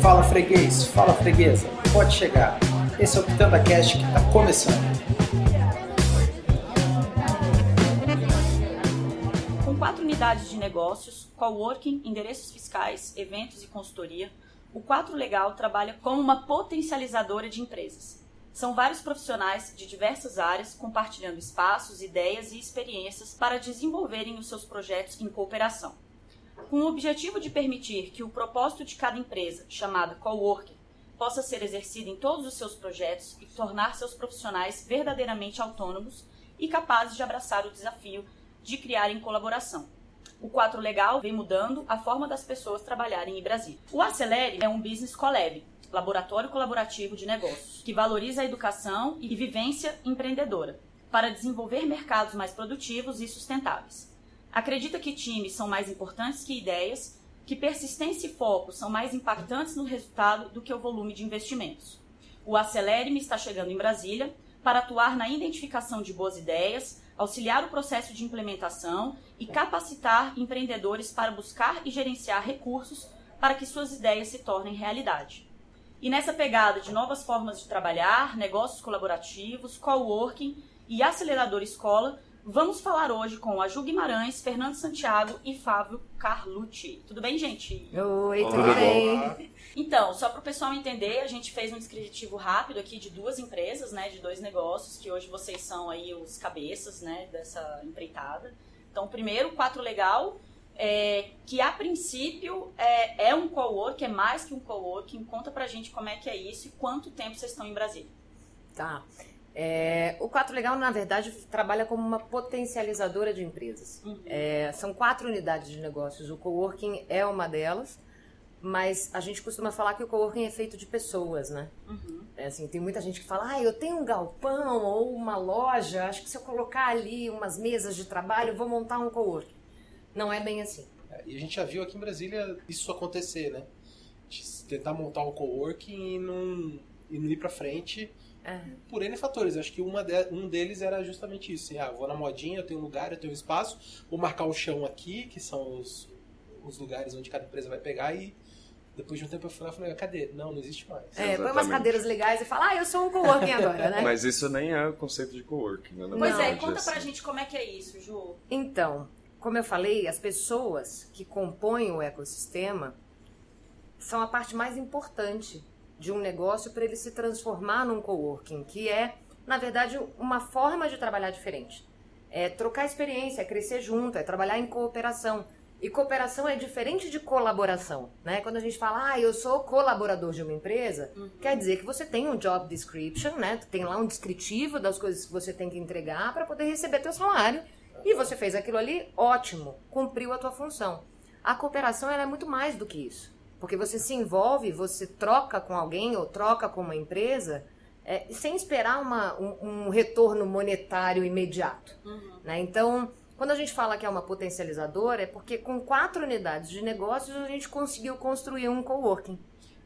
Fala freguês, fala freguesa, pode chegar. Esse é o Pitanda Cast que está começando. Com quatro unidades de negócios, coworking, endereços fiscais, eventos e consultoria, o 4 Legal trabalha como uma potencializadora de empresas. São vários profissionais de diversas áreas compartilhando espaços, ideias e experiências para desenvolverem os seus projetos em cooperação com o objetivo de permitir que o propósito de cada empresa, chamada coworking, possa ser exercido em todos os seus projetos e tornar seus profissionais verdadeiramente autônomos e capazes de abraçar o desafio de criar em colaboração. O 4 Legal vem mudando a forma das pessoas trabalharem em Brasília. O Acelere é um business collab, laboratório colaborativo de negócios, que valoriza a educação e vivência empreendedora para desenvolver mercados mais produtivos e sustentáveis. Acredita que times são mais importantes que ideias, que persistência e foco são mais impactantes no resultado do que o volume de investimentos. O Acelere-me está chegando em Brasília para atuar na identificação de boas ideias, auxiliar o processo de implementação e capacitar empreendedores para buscar e gerenciar recursos para que suas ideias se tornem realidade. E nessa pegada de novas formas de trabalhar, negócios colaborativos, coworking e acelerador escola, Vamos falar hoje com a Ju Guimarães, Fernando Santiago e Fábio Carlucci. Tudo bem, gente? Oi, tudo Olá. bem? Então, só para o pessoal entender, a gente fez um descritivo rápido aqui de duas empresas, né, de dois negócios, que hoje vocês são aí os cabeças, né, dessa empreitada. Então, primeiro, o Quatro Legal, é, que a princípio é, é um co-work, é mais que um co-working. Conta pra gente como é que é isso e quanto tempo vocês estão em Brasília. Tá. É, o Quatro Legal, na verdade, trabalha como uma potencializadora de empresas. Uhum. É, são quatro unidades de negócios. O coworking é uma delas, mas a gente costuma falar que o coworking é feito de pessoas, né? Uhum. É, assim, tem muita gente que fala, ah, eu tenho um galpão ou uma loja, acho que se eu colocar ali umas mesas de trabalho, eu vou montar um coworking. Não é bem assim. É, e a gente já viu aqui em Brasília isso acontecer, né? tentar montar um coworking e não, e não ir pra frente é. Por N fatores. Acho que uma de, um deles era justamente isso. Assim, ah, vou na modinha, eu tenho um lugar, eu tenho um espaço, vou marcar o chão aqui, que são os, os lugares onde cada empresa vai pegar e depois de um tempo eu fui lá e falei, cadê? Não, não existe mais. É, põe umas cadeiras legais e fala, ah, eu sou um coworking agora, né? Mas isso nem é o conceito de coworking, né? Pois é, conta assim. pra gente como é que é isso, Ju. Então, como eu falei, as pessoas que compõem o ecossistema são a parte mais importante de um negócio para ele se transformar num coworking, que é, na verdade, uma forma de trabalhar diferente. É trocar experiência, é crescer junto, é trabalhar em cooperação. E cooperação é diferente de colaboração, né? Quando a gente fala, ah, eu sou colaborador de uma empresa, uhum. quer dizer que você tem um job description, né? Tem lá um descritivo das coisas que você tem que entregar para poder receber teu salário. E você fez aquilo ali, ótimo, cumpriu a tua função. A cooperação é muito mais do que isso. Porque você se envolve, você troca com alguém ou troca com uma empresa é, sem esperar uma, um, um, retorno monetário imediato. Uhum. Né? Então, quando a gente fala que é uma potencializadora, é porque com quatro unidades de negócios a gente conseguiu construir um coworking.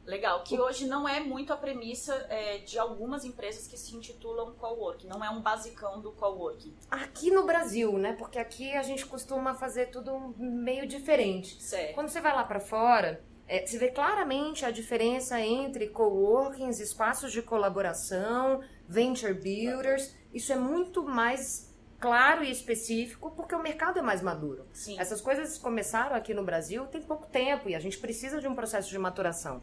Legal, que hoje não é muito a premissa é, de algumas empresas que se intitulam coworking, não é um basicão do coworking. Aqui no Brasil, né? Porque aqui a gente costuma fazer tudo meio diferente. Certo. Quando você vai lá para fora, é, se vê claramente a diferença entre coworkings, espaços de colaboração, venture builders. Isso é muito mais claro e específico porque o mercado é mais maduro. Sim. Essas coisas começaram aqui no Brasil tem pouco tempo e a gente precisa de um processo de maturação.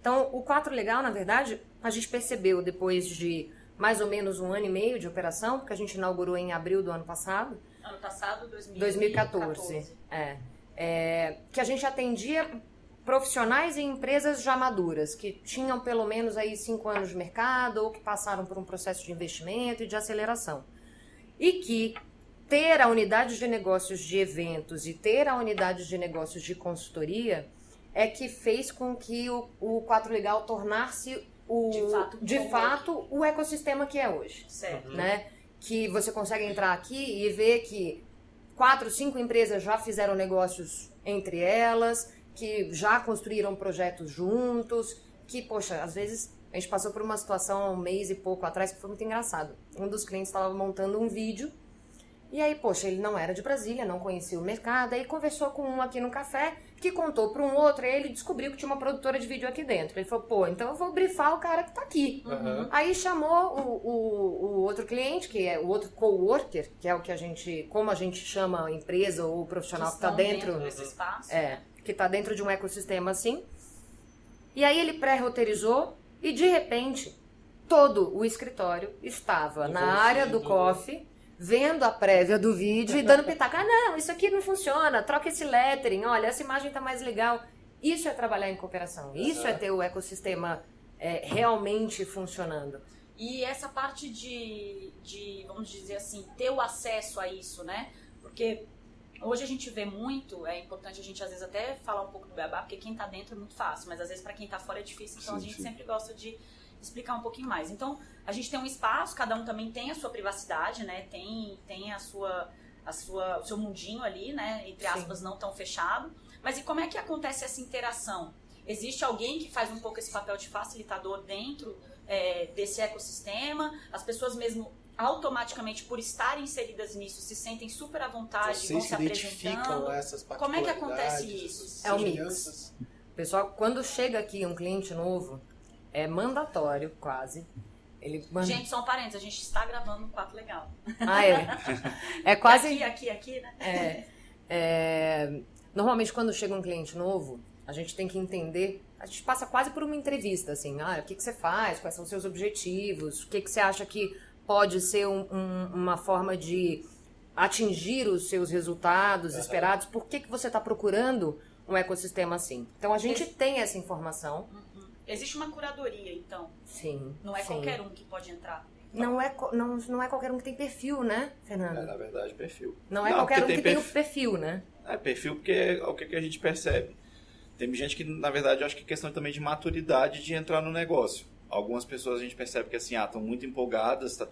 Então, o 4 Legal, na verdade, a gente percebeu depois de mais ou menos um ano e meio de operação, porque a gente inaugurou em abril do ano passado. Ano passado, 2014. 2014. É. é que a gente atendia profissionais e empresas já maduras, que tinham pelo menos aí cinco anos de mercado ou que passaram por um processo de investimento e de aceleração. E que ter a unidade de negócios de eventos e ter a unidade de negócios de consultoria é que fez com que o, o 4 Legal tornasse o, de, fato, de fato, o ecossistema que é hoje. Certo. Né? Que você consegue entrar aqui e ver que quatro, cinco empresas já fizeram negócios entre elas, que já construíram projetos juntos, que, poxa, às vezes A gente passou por uma situação um mês e pouco atrás que foi muito engraçado. Um dos clientes estava montando um vídeo e aí, poxa, ele não era de Brasília, não conhecia o mercado, aí conversou com um aqui no café, que contou para um outro, aí ele descobriu que tinha uma produtora de vídeo aqui dentro. Ele falou, pô, então eu vou brifar o cara que tá aqui. Uhum. Aí chamou o, o, o, outro cliente, que é o outro coworker, que é o que a gente, como a gente chama a empresa ou o profissional que, que tá dentro, dentro desse espaço. É, que tá dentro de um ecossistema assim. E aí ele pré-roteirizou e de repente todo o escritório estava na área do coffee vendo a prévia do vídeo e dando pitaco. Ah, não, isso aqui não funciona, troca esse lettering, olha, essa imagem tá mais legal. Isso é trabalhar em cooperação, isso é ter o ecossistema é, realmente funcionando. E essa parte de, de, vamos dizer assim, ter o acesso a isso, né? Porque hoje a gente vê muito, é importante a gente às vezes até falar um pouco do beabá, porque quem tá dentro é muito fácil, mas às vezes para quem tá fora é difícil, então sim, a gente sim. sempre gosta de explicar um pouquinho mais. Então, a gente tem um espaço, cada um também tem a sua privacidade, né? Tem, tem a sua, a sua, o seu mundinho ali, né? Entre aspas, Sim. não tão fechado. Mas e como é que acontece essa interação? Existe alguém que faz um pouco esse papel de facilitador dentro é, desse ecossistema? As pessoas mesmo automaticamente por estarem inseridas nisso se sentem super à vontade, Vocês vão se, se identificam essas Como é que acontece isso? É o mix. Pessoal, quando chega aqui um cliente novo, é mandatório, quase. Ele manda... Gente, só um parênteses, a gente está gravando um quadro legal. Ah, é? É quase. Aqui, aqui, aqui, né? É, é... Normalmente, quando chega um cliente novo, a gente tem que entender. A gente passa quase por uma entrevista, assim. Ah, o que, que você faz? Quais são os seus objetivos? O que, que você acha que pode ser um, um, uma forma de atingir os seus resultados uhum. esperados? Por que, que você está procurando um ecossistema assim? Então, a gente Esse... tem essa informação. Uhum Existe uma curadoria, então. Sim. Não é sim. qualquer um que pode entrar. Não é, não, não é qualquer um que tem perfil, né, Fernando? É, na verdade, perfil. Não é não, qualquer um tem que perfil. tem o perfil, né? É, perfil porque é o que a gente percebe. Tem gente que, na verdade, eu acho que é questão também de maturidade de entrar no negócio. Algumas pessoas a gente percebe que assim, ah, estão muito empolgadas, está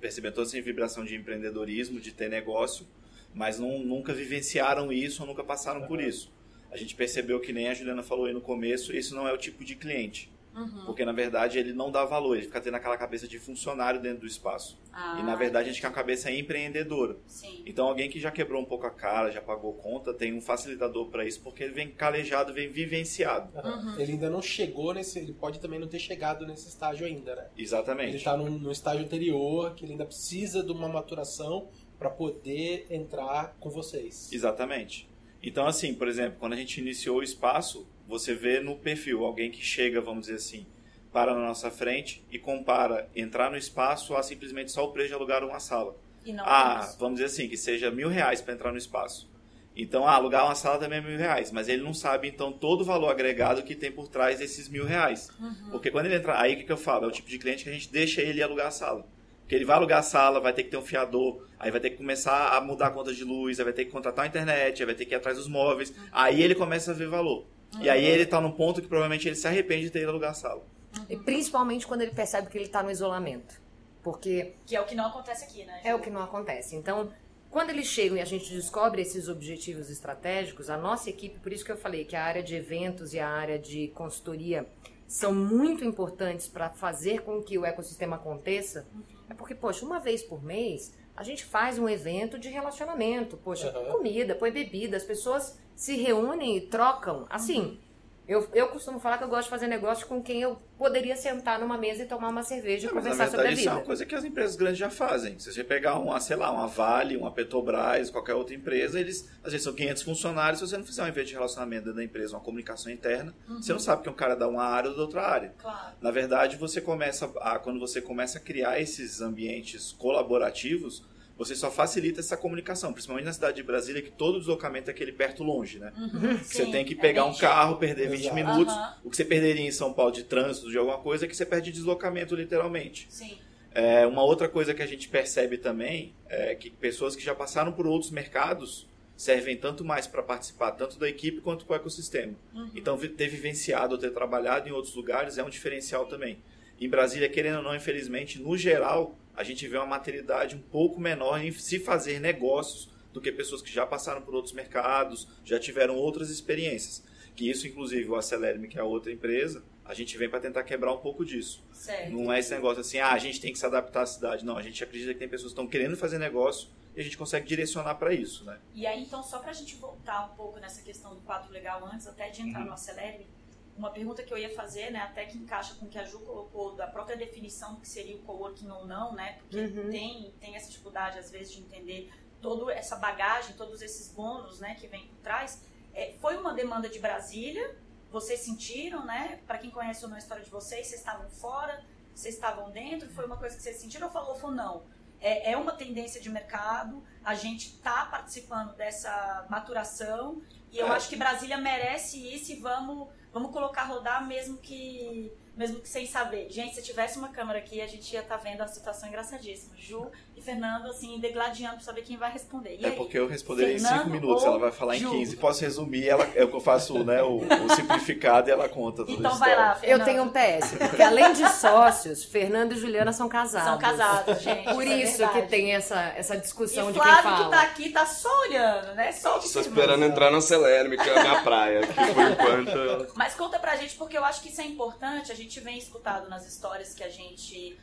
percebendo toda essa vibração de empreendedorismo, de ter negócio, mas não, nunca vivenciaram isso ou nunca passaram por isso a gente percebeu que nem a Juliana falou aí no começo, esse não é o tipo de cliente. Uhum. Porque, na verdade, ele não dá valor, ele fica tendo aquela cabeça de funcionário dentro do espaço. Ah, e, na verdade, a gente quer uma cabeça empreendedora. Sim. Então, alguém que já quebrou um pouco a cara, já pagou conta, tem um facilitador para isso, porque ele vem calejado, vem vivenciado. Uhum. Ele ainda não chegou nesse. Ele pode também não ter chegado nesse estágio ainda, né? Exatamente. Ele está no estágio anterior, que ele ainda precisa de uma maturação para poder entrar com vocês. Exatamente. Então, assim, por exemplo, quando a gente iniciou o espaço, você vê no perfil alguém que chega, vamos dizer assim, para na nossa frente e compara entrar no espaço a simplesmente só o preço de alugar uma sala. ah, vamos dizer assim, que seja mil reais para entrar no espaço. Então, ah, alugar uma sala também é mil reais, mas ele não sabe, então, todo o valor agregado que tem por trás desses mil reais. Uhum. Porque quando ele entra, aí o que, que eu falo? É o tipo de cliente que a gente deixa ele alugar a sala. Porque ele vai alugar a sala, vai ter que ter um fiador, aí vai ter que começar a mudar a conta de luz, aí vai ter que contratar a internet, aí vai ter que ir atrás dos móveis. Uhum. Aí ele começa a ver valor. Uhum. E aí ele está num ponto que provavelmente ele se arrepende de ter ido alugar a sala. Uhum. E principalmente quando ele percebe que ele está no isolamento. Porque. Que é o que não acontece aqui, né? É o que não acontece. Então, quando eles chegam e a gente descobre esses objetivos estratégicos, a nossa equipe, por isso que eu falei que a área de eventos e a área de consultoria são muito importantes para fazer com que o ecossistema aconteça. Uhum é porque, poxa, uma vez por mês a gente faz um evento de relacionamento. Poxa, uhum. comida, põe bebida, as pessoas se reúnem e trocam. Assim, uhum. Eu, eu costumo falar que eu gosto de fazer negócio com quem eu poderia sentar numa mesa e tomar uma cerveja e conversar sobre a vida. Isso é uma coisa que as empresas grandes já fazem. Se você pegar uma, sei lá, uma Vale, uma Petrobras, qualquer outra empresa, eles às vezes são 500 funcionários. Se você não fizer um evento de relacionamento dentro da empresa, uma comunicação interna, uhum. você não sabe que um cara da uma área ou da outra área. Claro. Na verdade, você começa a, quando você começa a criar esses ambientes colaborativos, você só facilita essa comunicação, principalmente na cidade de Brasília, que todo deslocamento é aquele perto longe, né? Uhum, você tem que pegar é um carro, perder 20 Exato. minutos. Uhum. O que você perderia em São Paulo de trânsito, de alguma coisa, é que você perde deslocamento, literalmente. Sim. É, uma outra coisa que a gente percebe também é que pessoas que já passaram por outros mercados servem tanto mais para participar tanto da equipe quanto com o ecossistema. Uhum. Então, ter vivenciado ou ter trabalhado em outros lugares é um diferencial também. Em Brasília, querendo ou não, infelizmente, no geral, a gente vê uma maturidade um pouco menor em se fazer negócios do que pessoas que já passaram por outros mercados, já tiveram outras experiências. Que isso, inclusive, o Acelerme, que é a outra empresa, a gente vem para tentar quebrar um pouco disso. Certo. Não é esse negócio assim, ah, a gente tem que se adaptar à cidade. Não, a gente acredita que tem pessoas que estão querendo fazer negócio e a gente consegue direcionar para isso, né? E aí, então, só para a gente voltar um pouco nessa questão do quadro legal antes, até de entrar uhum. no Acelere, uma pergunta que eu ia fazer, né, até que encaixa com o que a Ju colocou, da própria definição do que seria o coworking ou não, né, porque uhum. tem, tem essa dificuldade, às vezes, de entender toda essa bagagem, todos esses bônus, né, que vem por trás. É, foi uma demanda de Brasília, vocês sentiram, né, para quem conhece a história de vocês, vocês estavam fora, vocês estavam dentro, foi uma coisa que vocês sentiram ou falou, falou não? É, é uma tendência de mercado, a gente está participando dessa maturação e eu é. acho que Brasília merece isso e vamos vamos colocar rodar mesmo que mesmo que sem saber. Gente, se tivesse uma câmera aqui, a gente ia estar tá vendo a situação engraçadíssima. Ju Fernando, assim, degladiando pra saber quem vai responder. E é aí? porque eu responderia Fernando em 5 minutos, ela vai falar Ju? em 15. Posso resumir, ela, é o que eu faço né, o, o simplificado e ela conta tudo Então vai lá, Fernando. Eu tenho um PS, porque além de sócios, Fernando e Juliana são casados. São casados, gente. Por isso, é que tem essa, essa discussão e de Flávio, quem fala. que tá aqui tá só olhando, né? Só Estou esperando entrar na Celerme, que é a minha praia, que por enquanto... Mas conta pra gente, porque eu acho que isso é importante, a gente vem escutando nas histórias que a gente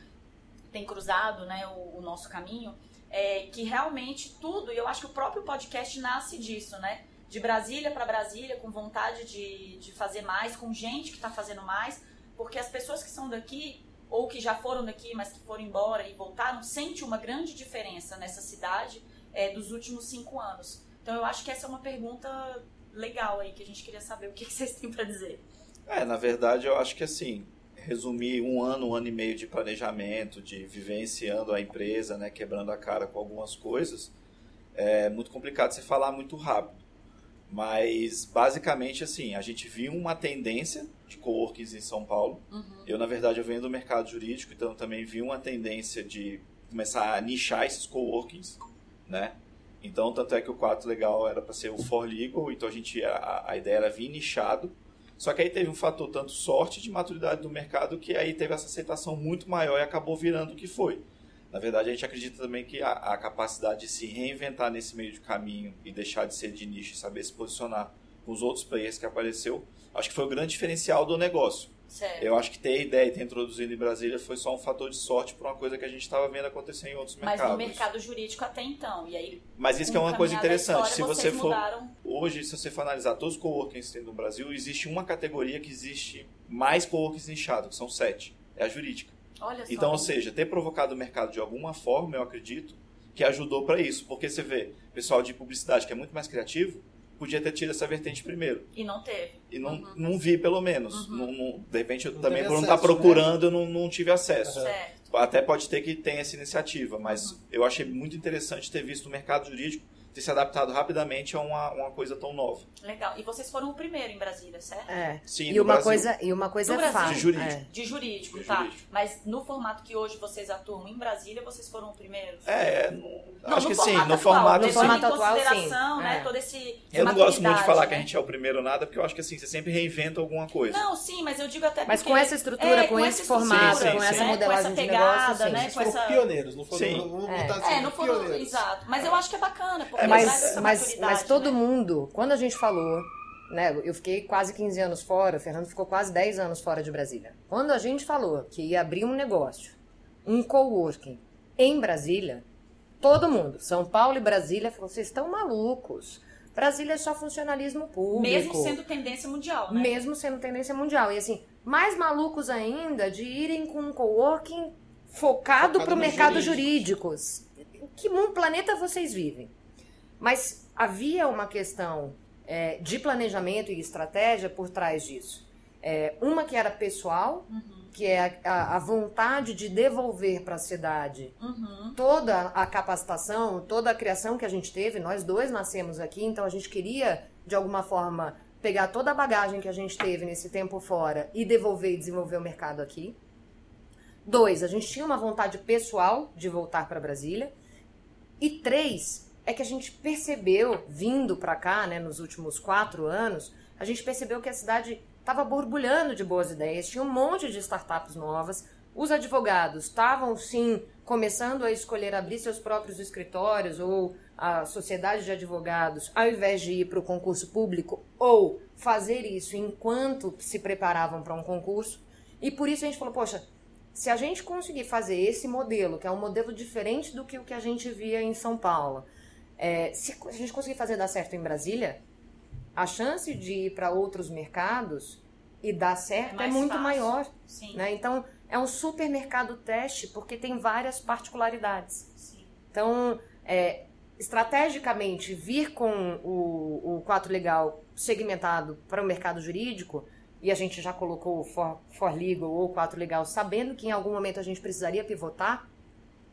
tem cruzado, né, o, o nosso caminho, é que realmente tudo, e eu acho que o próprio podcast nasce disso, né? De Brasília para Brasília, com vontade de, de fazer mais, com gente que está fazendo mais, porque as pessoas que são daqui, ou que já foram daqui, mas que foram embora e voltaram, sente uma grande diferença nessa cidade é, dos últimos cinco anos. Então eu acho que essa é uma pergunta legal aí, que a gente queria saber o que vocês têm para dizer. É, na verdade eu acho que assim, resumir um ano, um ano e meio de planejamento, de vivenciando a empresa, né, quebrando a cara com algumas coisas, é muito complicado você falar muito rápido. Mas, basicamente, assim, a gente viu uma tendência de coworkings em São Paulo. Uhum. Eu, na verdade, eu venho do mercado jurídico, então também vi uma tendência de começar a nichar esses coworkings, né? Então, tanto é que o 4 legal era para ser o For Legal, então a gente a, a ideia era vir nichado só que aí teve um fator tanto sorte de maturidade do mercado que aí teve essa aceitação muito maior e acabou virando o que foi. Na verdade, a gente acredita também que a, a capacidade de se reinventar nesse meio de caminho e deixar de ser de nicho e saber se posicionar com os outros players que apareceu, acho que foi o grande diferencial do negócio. Certo. Eu acho que ter ideia e ter introduzido em Brasília foi só um fator de sorte por uma coisa que a gente estava vendo acontecer em outros mercados. Mas no mercado jurídico até então. E aí, Mas isso que é uma coisa interessante. História, se você for mudaram... hoje, se você for analisar todos os coworkings que tem no Brasil, existe uma categoria que existe mais coworkings nichados, que são sete. É a jurídica. Olha só. Então, ou seja, ter provocado o mercado de alguma forma, eu acredito, que ajudou para isso. Porque você vê, pessoal de publicidade que é muito mais criativo, podia ter tido essa vertente primeiro. E não teve. E não, uhum. não vi, pelo menos. Uhum. Não, não, de repente, eu não também, por não estar tá procurando, né? eu não, não tive acesso. Certo. Até pode ter que tenha essa iniciativa, mas uhum. eu achei muito interessante ter visto o mercado jurídico ter se adaptado rapidamente a uma, uma coisa tão nova. Legal. E vocês foram o primeiro em Brasília, certo? É. Sim, e uma Brasil. coisa E uma coisa no é fácil. De jurídico. É. De jurídico, De tá. Jurídico. Mas no formato que hoje vocês atuam em Brasília, vocês foram o primeiro? É, no, acho que sim. No atual, formato, no formato atual, sim. Né, é. todo esse eu não gosto muito de falar né? que a gente é o primeiro nada, porque eu acho que assim, você sempre reinventa alguma coisa. Não, sim, mas eu digo até Mas com essa estrutura, é, com, esse formato, sim, sim, com sim. essa modelagem com essa pegada, de negócio, né? Com essa... pioneiros, não foram, Sim. vamos É. botar assim, É, não foram, pioneiros. exato. Mas eu acho que é bacana, porque É, mas, mas, mas todo né? mundo, quando a gente falou, né, eu fiquei quase 15 anos fora, o Fernando ficou quase 10 anos fora de Brasília. Quando a gente falou que ia abrir um negócio, um coworking em Brasília, todo mundo, São Paulo e Brasília, falou: vocês estão malucos. Brasília é só funcionalismo público. Mesmo sendo tendência mundial, né? Mesmo sendo tendência mundial. E assim, mais malucos ainda de irem com um coworking focado Focado para o mercado jurídicos. jurídico. Que mundo, planeta vocês vivem? Mas havia uma questão é, de planejamento e estratégia por trás disso. É, uma que era pessoal, que é a, a- a vontade de devolver para a cidade Uhum. toda a capacitação, toda a criação que a gente teve. Nós dois nascemos aqui, então a gente queria, de alguma forma, pegar toda a bagagem que a gente teve nesse tempo fora e devolver e desenvolver o mercado aqui. Dois, a gente tinha uma vontade pessoal de voltar para Brasília. E três, é que a gente percebeu, vindo para cá, né, nos últimos quatro anos, a gente percebeu que a cidade estava borbulhando de boas ideias, tinha um monte de startups novas, Os advogados estavam, sim, começando a escolher abrir seus próprios escritórios ou a sociedade de advogados, ao invés de ir para o concurso público ou fazer isso enquanto se preparavam para um concurso. E por isso a gente falou, poxa, se a gente conseguir fazer esse modelo, que é um modelo diferente do que o que a gente via em São Paulo, é, se a gente conseguir fazer dar certo em Brasília, a chance de ir para outros mercados e dar certo é, é muito fácil. maior. Sim. Né? Então, é um supermercado teste porque tem várias particularidades. Sim. Então, é, estrategicamente, vir com o, o 4 Legal segmentado para o mercado jurídico, e a gente já colocou o For, For Legal ou 4 Legal, sabendo que em algum momento a gente precisaria pivotar,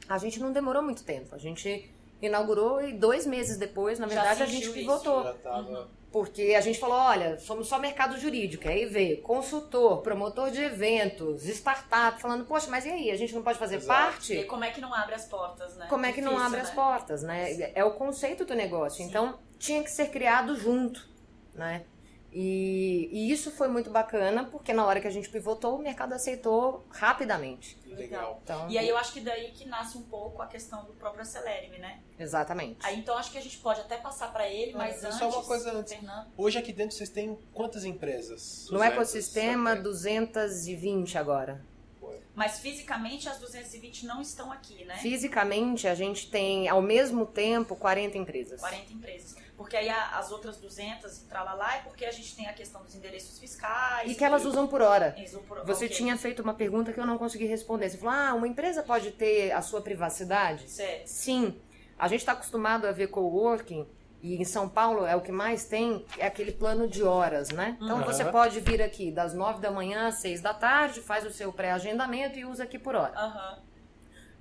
a gente não demorou muito tempo. A gente inaugurou e dois meses depois, na verdade, a gente pivotou. Uhum. Porque a gente falou, olha, somos só mercado jurídico. Aí veio consultor, promotor de eventos, startup, falando, poxa, mas e aí? A gente não pode fazer Exato. parte? E como é que não abre as portas, né? Como é que Difícil, não abre né? as portas, né? É o conceito do negócio. Sim. Então, tinha que ser criado junto, né? E, e, isso foi muito bacana, porque na hora que a gente pivotou, o mercado aceitou rapidamente. Legal. Então, e aí eu acho que daí que nasce um pouco a questão do próprio Acelerime, né? Exatamente. Aí então acho que a gente pode até passar para ele, mas é, antes... Só uma coisa antes. Fernando. Hoje aqui dentro vocês têm quantas empresas? No 200, ecossistema, 220 agora. Mas fisicamente as 220 não estão aqui, né? Fisicamente a gente tem, ao mesmo tempo, 40 empresas. 40 empresas. Porque aí as outras 200 e lá é porque a gente tem a questão dos endereços fiscais. E que elas usam por hora. Por... Você okay. tinha feito uma pergunta que eu não consegui responder. Você falou, ah, uma empresa pode ter a sua privacidade? Certo. Sim. A gente está acostumado a ver coworking e em São Paulo é o que mais tem, é aquele plano de horas, né? Então uhum. você pode vir aqui das 9 da manhã às 6 da tarde, faz o seu pré-agendamento e usa aqui por hora. Uhum.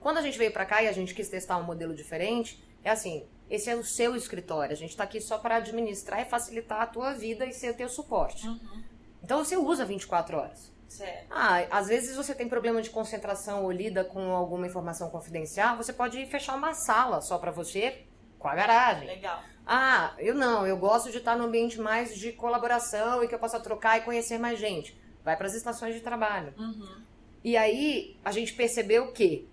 Quando a gente veio para cá e a gente quis testar um modelo diferente, é assim, esse é o seu escritório. A gente está aqui só para administrar e facilitar a tua vida e ser o teu suporte. Uhum. Então você usa 24 horas. Certo. Ah, às vezes você tem problema de concentração ou lida com alguma informação confidencial, você pode fechar uma sala só para você com a garagem. Legal. Ah, eu não, eu gosto de estar no ambiente mais de colaboração e que eu possa trocar e conhecer mais gente. Vai para as estações de trabalho. Uhum. E aí a gente percebeu que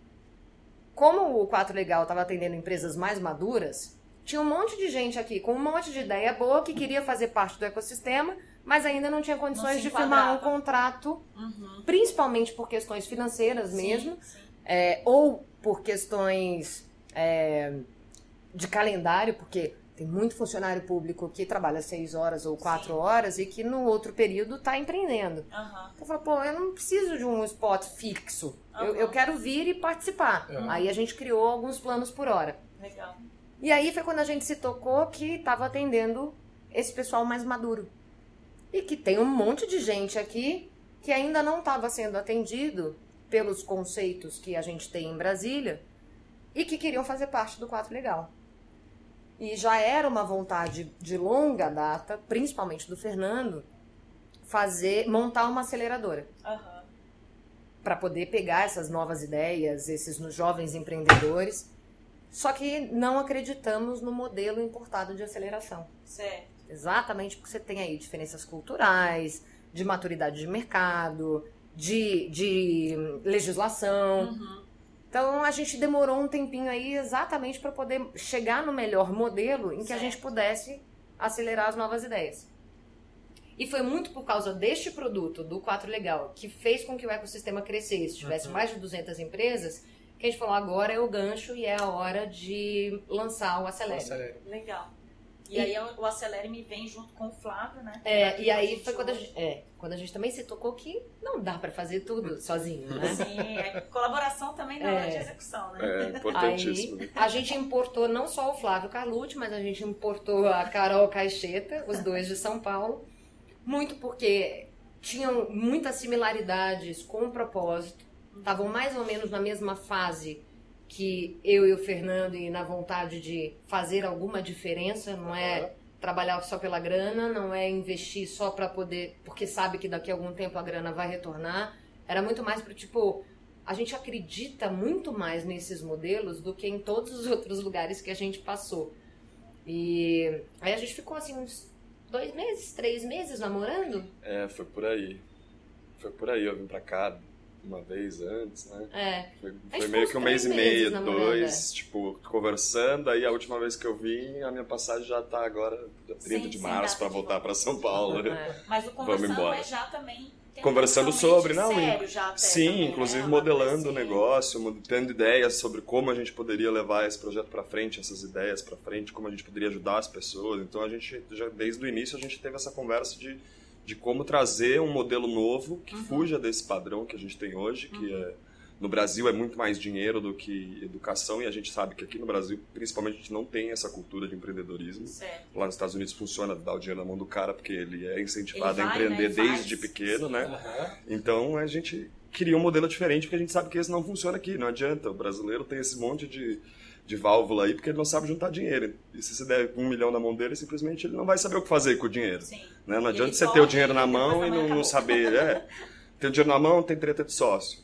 como o 4 Legal estava atendendo empresas mais maduras, tinha um monte de gente aqui com um monte de ideia boa que queria fazer parte do ecossistema, mas ainda não tinha condições não de firmar um contrato, uhum. principalmente por questões financeiras sim, mesmo, sim. É, ou por questões é, de calendário, porque tem muito funcionário público que trabalha seis horas ou quatro Sim. horas e que no outro período está empreendendo. Uhum. Então falo, pô, eu não preciso de um spot fixo. Uhum. Eu, eu, quero vir e participar. Uhum. Aí a gente criou alguns planos por hora. Legal. E aí foi quando a gente se tocou que estava atendendo esse pessoal mais maduro. E que tem um monte de gente aqui que ainda não estava sendo atendido pelos conceitos que a gente tem em Brasília e que queriam fazer parte do quadro legal. E já era uma vontade de longa data, principalmente do Fernando, fazer montar uma aceleradora. Uhum. Para poder pegar essas novas ideias, esses jovens empreendedores. Só que não acreditamos no modelo importado de aceleração. Certo. Exatamente porque você tem aí diferenças culturais, de maturidade de mercado, de, de legislação. Uhum. Então a gente demorou um tempinho aí exatamente para poder chegar no melhor modelo em que certo. a gente pudesse acelerar as novas ideias. E foi muito por causa deste produto, do 4 Legal, que fez com que o ecossistema crescesse, tivesse uhum. mais de 200 empresas, que a gente falou agora é o gancho e é a hora de lançar o Acelere. Legal. E, e aí o Acelere me vem junto com o Flávio, né? É, e aí foi quando a, gente, é, quando a gente também se tocou que não dá para fazer tudo sozinho, né? Sim, é, colaboração também na é, hora de execução, né? É, importantíssimo. Aí, a gente importou não só o Flávio Carlucci, mas a gente importou a Carol Caixeta, os dois de São Paulo, muito porque tinham muitas similaridades com o propósito, estavam mais ou menos na mesma fase que eu e o Fernando e na vontade de fazer alguma diferença, não é trabalhar só pela grana, não é investir só para poder, porque sabe que daqui a algum tempo a grana vai retornar. Era muito mais para tipo, a gente acredita muito mais nesses modelos do que em todos os outros lugares que a gente passou. E aí a gente ficou assim uns dois meses, três meses namorando? É, foi por aí. Foi por aí, eu vim pra cá uma vez antes, né? É. Foi, foi meio que um mês e meio, meses namorando, dois, tipo, conversando. Aí a última vez que eu vim, a minha passagem já tá agora, dia 30 Sim, de sim, março, de voltar volta. pra São Paulo. né? É. Mas o Vamos conversando embora. é já também. Conversando sobre, não, sério já até Sim, também, inclusive né? modelando o negócio, tendo ideias sobre como a gente poderia levar esse projeto para frente, essas ideias para frente, como a gente poderia ajudar as pessoas. Então a gente já desde o início a gente teve essa conversa de, de como trazer um modelo novo que Uhum. fuja desse padrão que a gente tem hoje, que é no Brasil é muito mais dinheiro do que educação e a gente sabe que aqui no Brasil, principalmente, a gente não tem essa cultura de empreendedorismo. Certo. Lá nos Estados Unidos funciona dar o dinheiro na mão do cara porque ele é incentivado Ele a vai, empreender né, faz. desde pequeno, Sim. né? Aham. Então a gente queria um modelo diferente porque a gente sabe que esse não funciona aqui, não adianta. O brasileiro tem esse monte de, de válvula aí porque ele não sabe juntar dinheiro. E se você der um milhão na mão dele, simplesmente ele não vai saber o que fazer com o dinheiro. Sim. Né? Não E adianta você ter o dinheiro na mão e não, não saber. É, tem o dinheiro na mão, tem treta de sócio.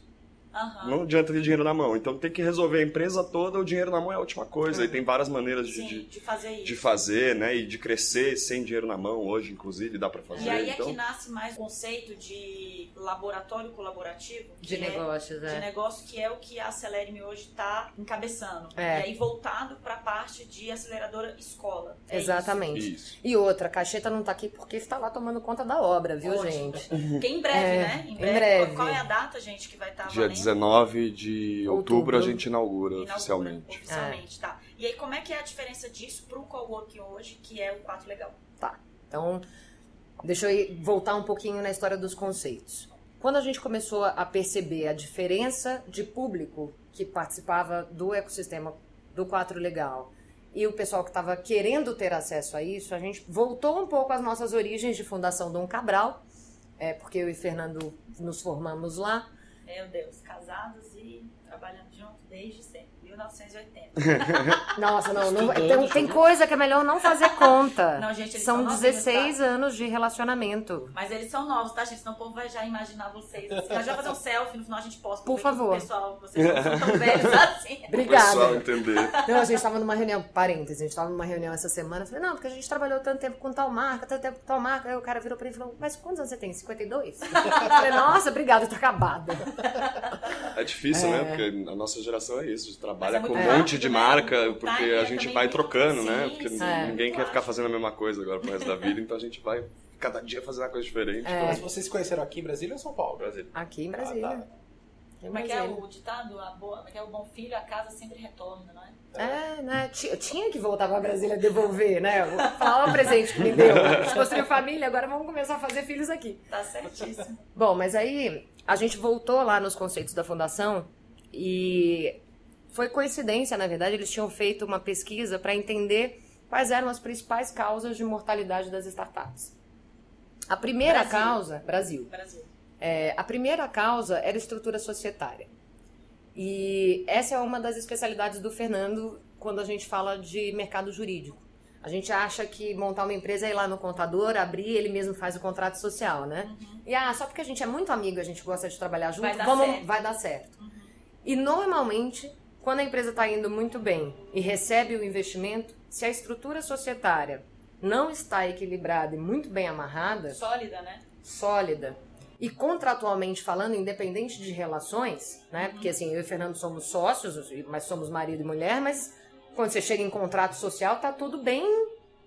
Aham. Não adianta ter dinheiro na mão. Então tem que resolver a empresa toda, o dinheiro na mão é a última coisa. E tem várias maneiras de, Sim, de, de fazer isso. de fazer, né? E de crescer sem dinheiro na mão hoje, inclusive, dá pra fazer. E aí então... é que nasce mais o conceito de laboratório colaborativo. De é- negócios, de é. negócio que é o que a Acelere-me hoje está encabeçando. É. E aí voltado para a parte de aceleradora escola. É Exatamente. Isso. E outra, a Cacheta não tá aqui porque está lá tomando conta da obra, viu, Ótimo. gente? Que em breve, É, né? Em em breve. breve. Qual é a data, gente, que vai estar Dia valendo? 19 de outubro, Outubro. a gente inaugura, Inaugura, oficialmente. Oficialmente, tá. E aí, como é que é a diferença disso pro coworking hoje, que é o 4 Legal? Então, deixa eu ir- voltar um pouquinho na história dos conceitos. Quando a gente começou a perceber a diferença de público que participava do ecossistema do 4 Legal e o pessoal que estava querendo ter acesso a isso, a gente voltou um pouco às nossas origens de Fundação Dom Cabral, é, porque eu e Fernando nos formamos lá. Meu Deus, casados e trabalhando juntos desde sempre, 1980. Nossa, não, não Estudando tem, tem junto. coisa que é melhor não fazer conta. Não, gente, eles São são novinhos, 16 anos de relacionamento. Mas eles são novos, tá, gente? Senão o povo vai já imaginar vocês. Assim. Nós já fazer um selfie, no final a gente posta. Por favor. O pessoal, vocês não são tão velhos assim. O Obrigada. pessoal entender. Não, a gente estava numa reunião, parênteses, a gente estava numa reunião essa semana. Eu falei, não, porque a gente trabalhou tanto tempo com tal marca, tanto tempo com tal marca. Aí o cara virou pra mim e falou, mas quantos anos você tem? 52? Eu falei, nossa, obrigada, tô acabada. É difícil, É. né? Porque a nossa geração é isso, a gente trabalha é com um monte de né? marca, porque timing a é gente também vai trocando, né? Porque sim, ninguém quer ficar fazendo a mesma coisa agora pro resto da vida, então a gente vai cada dia fazer uma coisa diferente. É. Mas vocês se conheceram aqui em Brasília ou São Paulo? Brasil. Aqui em Ah, Brasília. tá. Aqui em Como é que é Brasília. o ditado? A boa, como é que é o bom filho, a casa sempre retorna, não é? É, né? Ti- Eu tinha que voltar pra Brasília devolver, né? Vou Falar o presente que me deu. A gente construiu família, agora vamos começar a fazer filhos aqui. Tá certíssimo. Bom, mas aí a gente voltou lá nos conceitos da fundação e foi coincidência, na verdade, eles tinham feito uma pesquisa para entender quais eram as principais causas de mortalidade das startups. A primeira Brasil. causa, Brasil, Brasil. é, a primeira causa era estrutura societária. E essa é uma das especialidades do Fernando quando a gente fala de mercado jurídico. A gente acha que montar uma empresa é ir lá no contador, abrir, ele mesmo faz o contrato social, né? E ah, só porque a gente é muito amigo, a gente gosta de trabalhar junto, Vai dar vamos, certo. vai dar certo. E normalmente, quando a empresa está indo muito bem e recebe o investimento, se a estrutura societária não está equilibrada e muito bem amarrada, Sólida, né? sólida e contratualmente falando, independente de relações, né? Porque assim, eu e Fernando somos sócios, mas somos marido e mulher, mas quando você chega em contrato social, tá tudo bem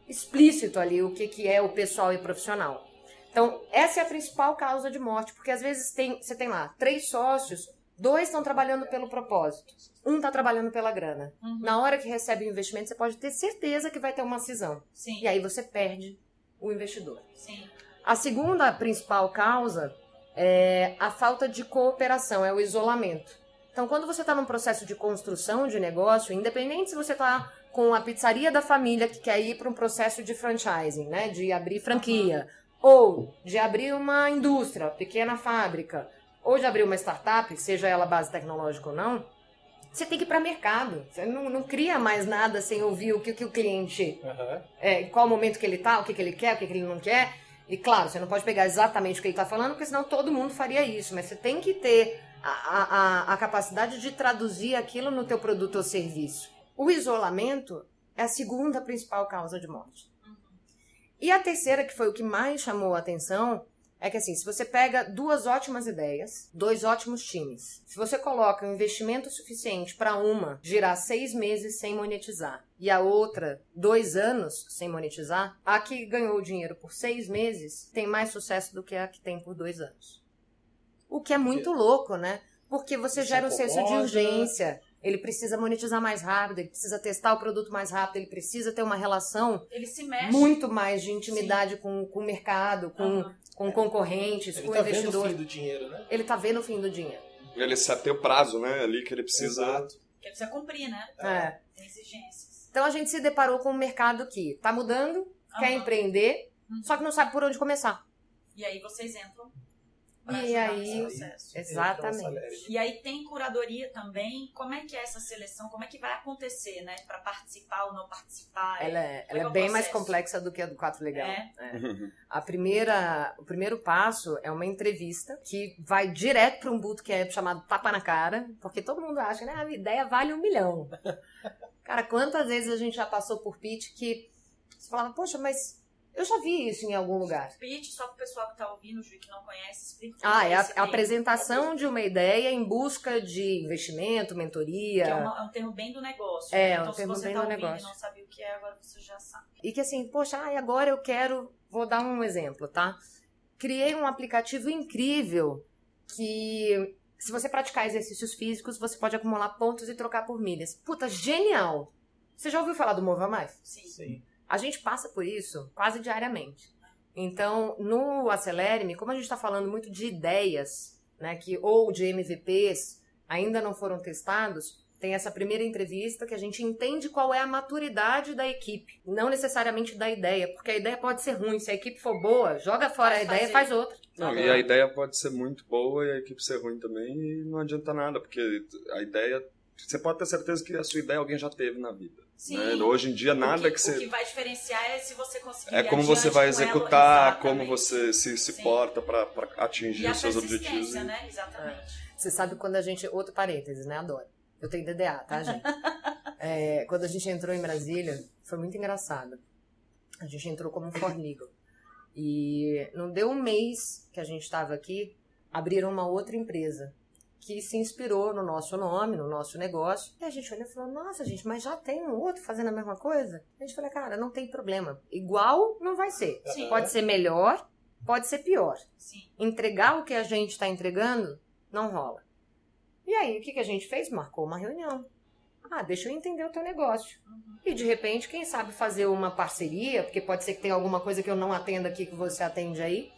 explícito ali o que, que é o pessoal e profissional. Então, essa é a principal causa de morte, porque às vezes tem, você tem lá três sócios, dois estão trabalhando pelo propósito, um está trabalhando pela grana. Uhum. Na hora que recebe o investimento, você pode ter certeza que vai ter uma cisão. Sim, E aí você perde o investidor. sim. A segunda principal causa é a falta de cooperação, é o isolamento. Então, quando você está num processo de construção de negócio, independente se você está com a pizzaria da família que quer ir para um processo de franchising, né, de abrir franquia, ou de abrir uma indústria, pequena fábrica, ou de abrir uma startup, seja ela base tecnológica ou não, você tem que ir para mercado. Você não, não cria mais nada sem ouvir o que, que o cliente Aham. é, em qual momento que ele tá, o que, que ele quer, o que, que ele não quer. E claro, você não pode pegar exatamente o que ele está falando, porque senão todo mundo faria isso. Mas você tem que ter a, a, a- a capacidade de traduzir aquilo no teu produto ou serviço. O isolamento é a segunda principal causa de morte. E a terceira, que foi o que mais chamou a atenção, é que assim, se você pega duas ótimas ideias, dois ótimos times, se você coloca um investimento suficiente para uma girar seis meses sem monetizar e a outra dois anos sem monetizar, a que ganhou dinheiro por seis meses tem mais sucesso do que a que tem por dois anos. O que é muito louco, né? Porque você gera um senso de urgência ele precisa monetizar mais rápido, ele precisa testar o produto mais rápido, ele precisa ter uma relação muito mais de intimidade com, com o mercado, com, uhum. com concorrentes, ele com tá investidores. Vendo o fim do dinheiro, né? Ele tá vendo o fim do dinheiro. Ele sabe ter o prazo, né? Ali que ele precisa. Exato. Que ele precisa cumprir, né? É. Tem exigências. Então a gente se deparou com um mercado que tá mudando, uhum. quer empreender, uhum. só que não sabe por onde começar. E aí vocês entram e aí, exatamente. E aí tem curadoria também. Como é que é essa seleção? Como é que vai acontecer, né? Para participar ou não participar? Ela é, ela é, é bem mais complexa do que a do 4 Legal. É? É. A primeira, o primeiro passo é uma entrevista que vai direto para um bootcamp chamado Tapa na Cara, porque todo mundo acha, né? A ideia vale um milhão. Cara, quantas vezes a gente já passou por pitch que você falava, poxa, mas eu já vi isso em algum lugar. Pitch, só para o pessoal que está ouvindo, Ju, que não conhece, explica. Ah, é a, a apresentação de uma ideia em busca de investimento, mentoria. Que é, uma, é um termo bem do negócio. É, né? então, um termo bem tá do negócio. e não sabia o que é, agora você já sabe. E que assim, poxa, ai, agora eu quero. Vou dar um exemplo, tá? Criei um aplicativo incrível que se você praticar exercícios físicos, você pode acumular pontos e trocar por milhas. Puta, genial! Você já ouviu falar do Mova Mais? Sim. Sim. A gente passa por isso quase diariamente. Então, no Acelere-me, como a gente está falando muito de ideias, né, que ou de MVPs ainda não foram testados, tem essa primeira entrevista que a gente entende qual é a maturidade da equipe, não necessariamente da ideia, porque a ideia pode ser ruim, se a equipe for boa, joga fora a ideia e faz outra. Não, e a ideia pode ser muito boa e a equipe ser ruim também e não adianta nada, porque a ideia, você pode ter certeza que a sua ideia alguém já teve na vida. Sim. Né? Hoje em dia, nada que, que você. O que vai diferenciar é se você conseguir. É como você vai executar, como você se, se porta para atingir os seus objetivos. Né? Exatamente. É. Você sabe quando a gente. Outro parênteses, né? Adoro. Eu tenho DDA, tá, gente? é, quando a gente entrou em Brasília, foi muito engraçado. A gente entrou como um formiga. E não deu um mês que a gente estava aqui, abriram uma outra empresa que se inspirou no nosso nome, no nosso negócio. E a gente olhou e falou: Nossa, gente, mas já tem um outro fazendo a mesma coisa? A gente falou: Cara, não tem problema. Igual não vai ser. Sim. Pode ser melhor, pode ser pior. Sim. Entregar o que a gente está entregando não rola. E aí, o que, que a gente fez? Marcou uma reunião. Ah, deixa eu entender o teu negócio. Uhum. E de repente, quem sabe fazer uma parceria, porque pode ser que tenha alguma coisa que eu não atenda aqui que você atende aí.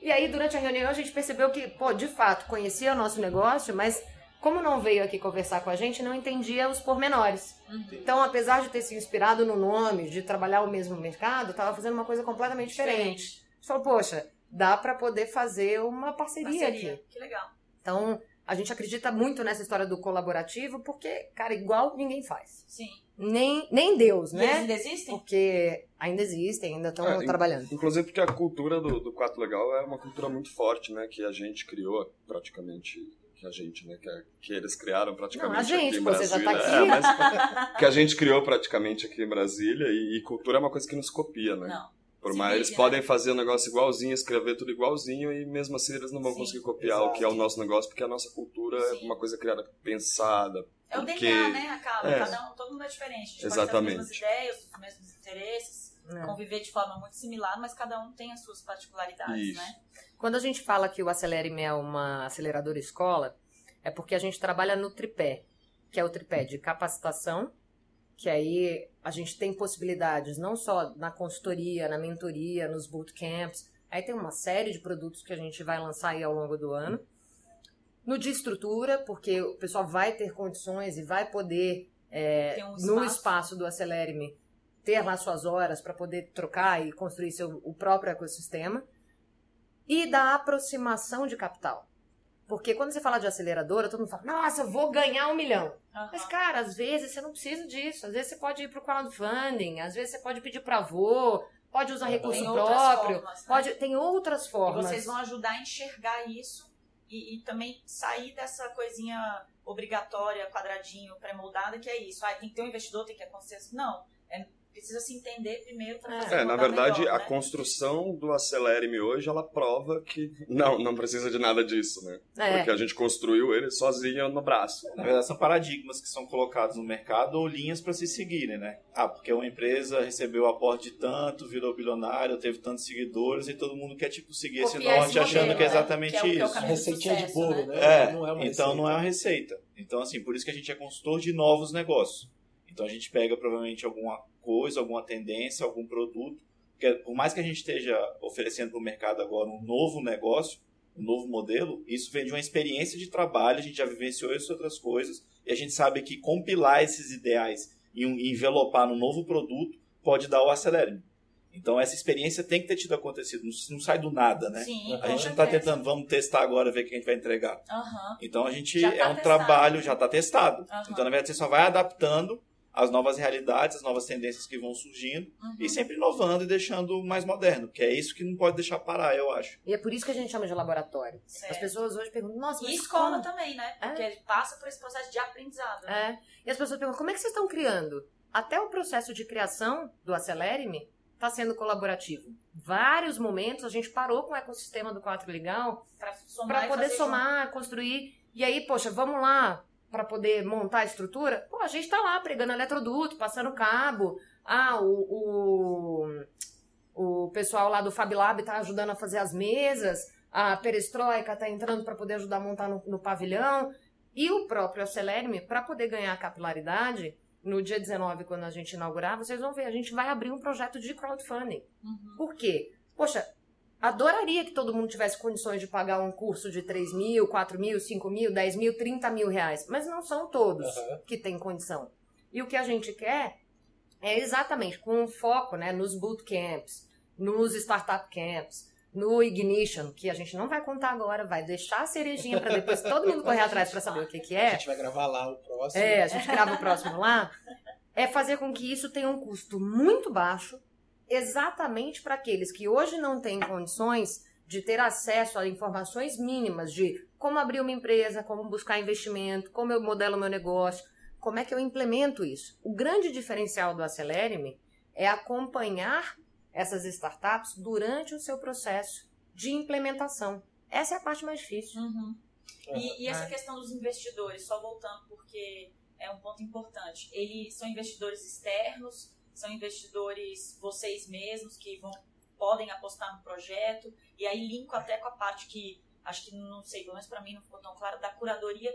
E aí, durante a reunião, a gente percebeu que, pô, de fato, conhecia o nosso negócio, mas como não veio aqui conversar com a gente, não entendia os pormenores. Uhum. Então, apesar de ter se inspirado no nome, de trabalhar o mesmo mercado, estava fazendo uma coisa completamente diferente. diferente. Falou, poxa, dá para poder fazer uma parceria, parceria aqui. Que legal. Então, a gente acredita muito nessa história do colaborativo, porque, cara, igual ninguém faz. Sim. Nem, nem Deus, e né? Eles ainda existem? Porque ainda existem, ainda estão é, trabalhando. Inclusive porque a cultura do, do Quatro Legal é uma cultura muito forte, né? Que a gente criou praticamente que a gente, né, que, que eles criaram praticamente Não, a gente, aqui em Brasília. Você já tá aqui. É, mas, que a gente criou praticamente aqui em Brasília e, e, cultura é uma coisa que nos copia, né? Não. Por mais eles né? podem fazer o um negócio igualzinho, escrever tudo igualzinho e mesmo assim eles não vão Sim, conseguir copiar exato. o que é o nosso negócio, porque a nossa cultura Sim. é uma coisa criada pensada. É porque... o DNA, né, Acaba? É. Cada um, todo mundo é diferente. A gente Exatamente. pode ter as mesmas ideias, os mesmos interesses, é. conviver de forma muito similar, mas cada um tem as suas particularidades, Isso. né? Quando a gente fala que o Acelere-me é uma aceleradora escola, é porque a gente trabalha no tripé, que é o tripé de capacitação, que aí a gente tem possibilidades não só na consultoria, na mentoria, nos bootcamps, aí tem uma série de produtos que a gente vai lançar aí ao longo do ano. No de estrutura, porque o pessoal vai ter condições e vai poder, é, um espaço. no espaço do Acelere-me, ter lá suas horas para poder trocar e construir seu, o próprio ecossistema. E da aproximação de capital. Porque quando você fala de aceleradora, todo mundo fala, nossa, eu vou ganhar um milhão. Uhum. Mas, cara, às vezes você não precisa disso. Às vezes você pode ir para o crowdfunding, às vezes você pode pedir para avô, pode usar recurso tem próprio, formas, né? pode, tem outras formas. E vocês vão ajudar a enxergar isso e, e também sair dessa coisinha obrigatória, quadradinho, pré-moldada, que é isso. Ah, tem que ter um investidor, tem que acontecer. Não. É precisa se entender primeiro para É, fazer é na verdade, melhor, a né? construção do Acelere-me hoje, ela prova que não, não precisa de nada disso, né? É. Porque a gente construiu ele sozinho no braço. Na verdade, são paradigmas que são colocados no mercado ou linhas para se seguirem, né? Ah, porque uma empresa recebeu o aporte de tanto, virou bilionário, teve tantos seguidores e todo mundo quer, tipo, seguir esse Copiar norte esse achando modelo, que é né? exatamente Que é que é isso. do Receitinha de bolo, né? né? É, não é uma então receita. não é uma receita. Então, assim, por isso que a gente é consultor de novos negócios. Então a gente pega provavelmente alguma coisa, alguma tendência, algum produto. Porque por mais que a gente esteja oferecendo para o mercado agora um novo negócio, um novo modelo, isso vem de uma experiência de trabalho, a gente já vivenciou isso outras coisas, e a gente sabe que compilar esses ideais e envelopar num novo produto pode dar o acelere. Então essa experiência tem que ter tido acontecido, não, sai do nada, né? Sim, A gente não está tentando, vamos testar agora, ver o que a gente vai entregar. Aham. Então a gente tá é um testado. trabalho, já está testado. Aham. Então, na verdade, você só vai adaptando às novas realidades, às novas tendências que vão surgindo Uhum. e sempre inovando e deixando mais moderno, que é isso que não pode deixar parar, eu acho. E é por isso que a gente chama de laboratório. Certo. As pessoas hoje perguntam, nossa, mas E escola como? também, né? É. Porque ele passa por esse processo de aprendizado. né? É. E as pessoas perguntam, como é que vocês estão criando? Até o processo de criação do Acelere-me está sendo colaborativo. Vários momentos a gente parou com o ecossistema do 4 Legal para poder somar, construir. E aí, poxa, vamos lá para poder montar a estrutura? Pô, a gente tá lá pregando eletroduto, passando cabo. Ah, o, o, o pessoal lá do Fab Lab tá ajudando a fazer as mesas. A Perestroika tá entrando para poder ajudar a montar no, no pavilhão. E o próprio Acelere-me, para poder ganhar capilaridade, no dia 19, quando a gente inaugurar, vocês vão ver, a gente vai abrir um projeto de crowdfunding. Uhum. Por quê? Poxa, adoraria que todo mundo tivesse condições de pagar um curso de 3 mil, 4 mil, 5 mil, 10 mil, 30 mil reais. Mas não são todos Aham. que têm condição. E o que a gente quer é exatamente com um foco né, nos bootcamps, nos startup camps, no Ignition, que a gente não vai contar agora, vai deixar a cerejinha para depois todo mundo correr atrás para saber o que, que A é. gente vai gravar lá o próximo. É, a gente grava o próximo lá. É fazer com que isso tenha um custo muito baixo, exatamente para aqueles que hoje não têm condições de ter acesso a informações mínimas de como abrir uma empresa, como buscar investimento, como eu modelo meu negócio, como é que eu implemento isso. O grande diferencial do Acelere-me é acompanhar essas startups durante o seu processo de implementação. Essa é a parte mais difícil. Uhum. E, e essa É. questão dos investidores, só voltando, porque é um ponto importante. Eles são investidores externos, são investidores vocês mesmos que vão podem apostar no projeto. E aí linko até com a parte que acho que não sei, pelo menos para mim não ficou tão claro da curadoria.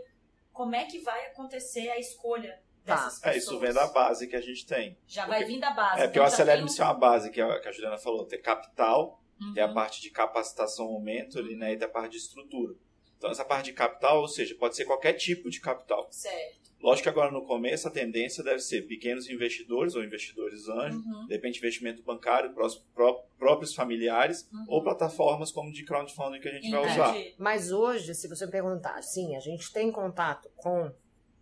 Como é que vai acontecer a escolha Tá. dessas pessoas? É, isso vem da base que a gente tem. Já vai Porque- vir da base. É porque então o já Acelere tem é uma base, que a, que a Juliana falou, ter capital, Uhum. tem a parte de capacitação, mentoring, né, e tem a parte de estrutura. Então, essa parte de capital, ou seja, pode ser qualquer tipo de capital. Certo. Lógico que agora no começo a tendência deve ser pequenos investidores ou investidores anjos, Uhum. de repente investimento bancário, prós- pró- próprios familiares, Uhum. ou plataformas como de crowdfunding que a gente vai Entendi. usar. Mas hoje, se você me perguntar, sim, a gente tem contato com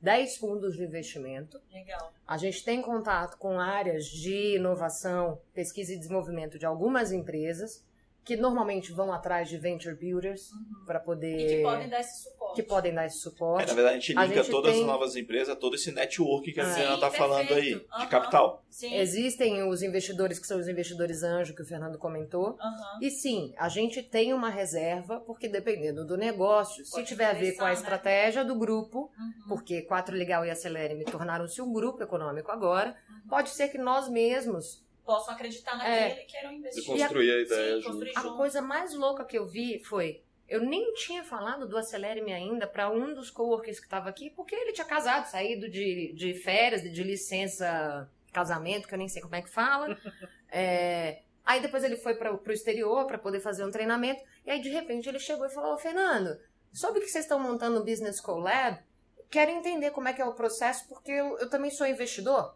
10 fundos de investimento, Legal. a gente tem contato com áreas de inovação, pesquisa e desenvolvimento de algumas empresas, que normalmente vão atrás de venture builders para poder. Uhum. E que podem dar esse suporte. que podem dar esse É, suporte. na verdade, a gente A linka gente todas tem- as novas empresas, todo esse network que a Ah. Juliana Sim, está falando aí, perfeito. de capital. Sim. Existem os investidores que são os investidores anjo, que o Fernando comentou. Aham. E sim, a gente tem uma reserva, porque dependendo do negócio, se Pode tiver a ver com a né? estratégia do grupo, Uhum. porque Quatro Legal e Acelere me tornaram-se um grupo econômico agora, pode ser que nós mesmos. Possam acreditar naquele e queiram De investir. construir a ideia Sim, junto. construir A junto. coisa mais louca que eu vi foi. Eu nem tinha falado do Acelere-me ainda para um dos coworkers que estava aqui, porque ele tinha casado, saído de, de férias, de licença casamento, que eu nem sei como é que fala. É, aí depois ele foi para o exterior para poder fazer um treinamento. E aí de repente ele chegou e falou: Ô Fernando, soube que vocês estão montando um Business Collab? Quero entender como é que é o processo, porque eu, eu também sou investidor.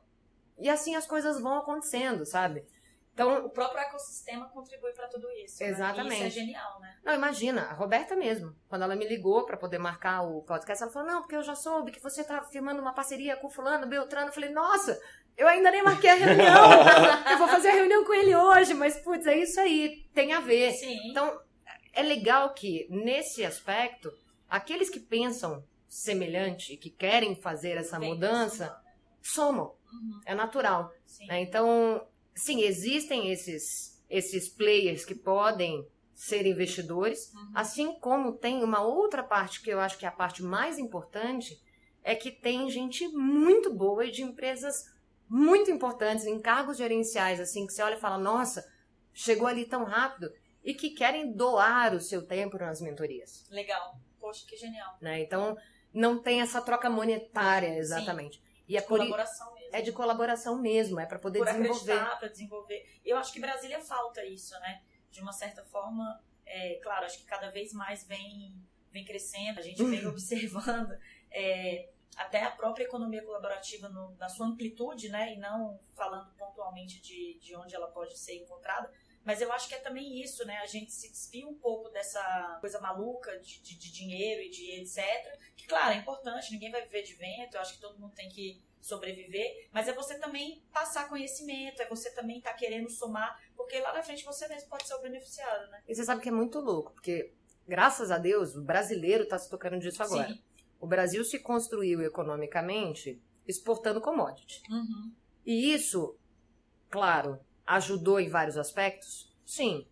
E assim as coisas vão acontecendo, sabe? Então, O próprio ecossistema contribui para tudo isso. né? Exatamente. E isso é genial, né? Não, imagina, a Roberta mesmo, quando ela me ligou pra poder marcar o podcast, ela falou: Não, porque eu já soube que você tá firmando uma parceria com o Fulano, Beltrano. Eu falei: Nossa, eu ainda nem marquei a reunião. eu vou fazer a reunião com ele hoje, mas putz, é isso aí, tem a ver. Sim. Então, é legal que, nesse aspecto, aqueles que pensam semelhante, que querem fazer essa Vem mudança, somam. Uhum. É natural. Sim. né? Então, sim, existem esses, esses players que podem ser investidores, Uhum. assim como tem uma outra parte que eu acho que é a parte mais importante, é que tem gente muito boa e de empresas muito importantes, em cargos gerenciais, assim, que você olha e fala, nossa, chegou ali tão rápido, e que querem doar o seu tempo nas mentorias. Legal. Poxa, que genial. Né? Então, não tem essa troca monetária exatamente. E é por Colaboração. É de colaboração mesmo, é para poder por desenvolver. para desenvolver. Eu acho que Brasília falta isso, né? De uma certa forma, é, claro, acho que cada vez mais vem, vem crescendo, a gente vem observando é, até a própria economia colaborativa no- na sua amplitude, né? E não falando pontualmente de, de onde ela pode ser encontrada. Mas eu acho que é também isso, né? A gente se despia um pouco dessa coisa maluca de, de- de dinheiro e de etc. Que, claro, é importante, ninguém vai viver de vento, eu acho que todo mundo tem que sobreviver, mas é você também passar conhecimento, é você também estar querendo somar, porque lá na frente você mesmo pode ser o beneficiário, né? E você sabe que é muito louco, porque, graças a Deus, o brasileiro está se tocando disso agora. Sim. O Brasil se construiu economicamente exportando commodity. Uhum. E isso, claro, ajudou em vários aspectos? Sim.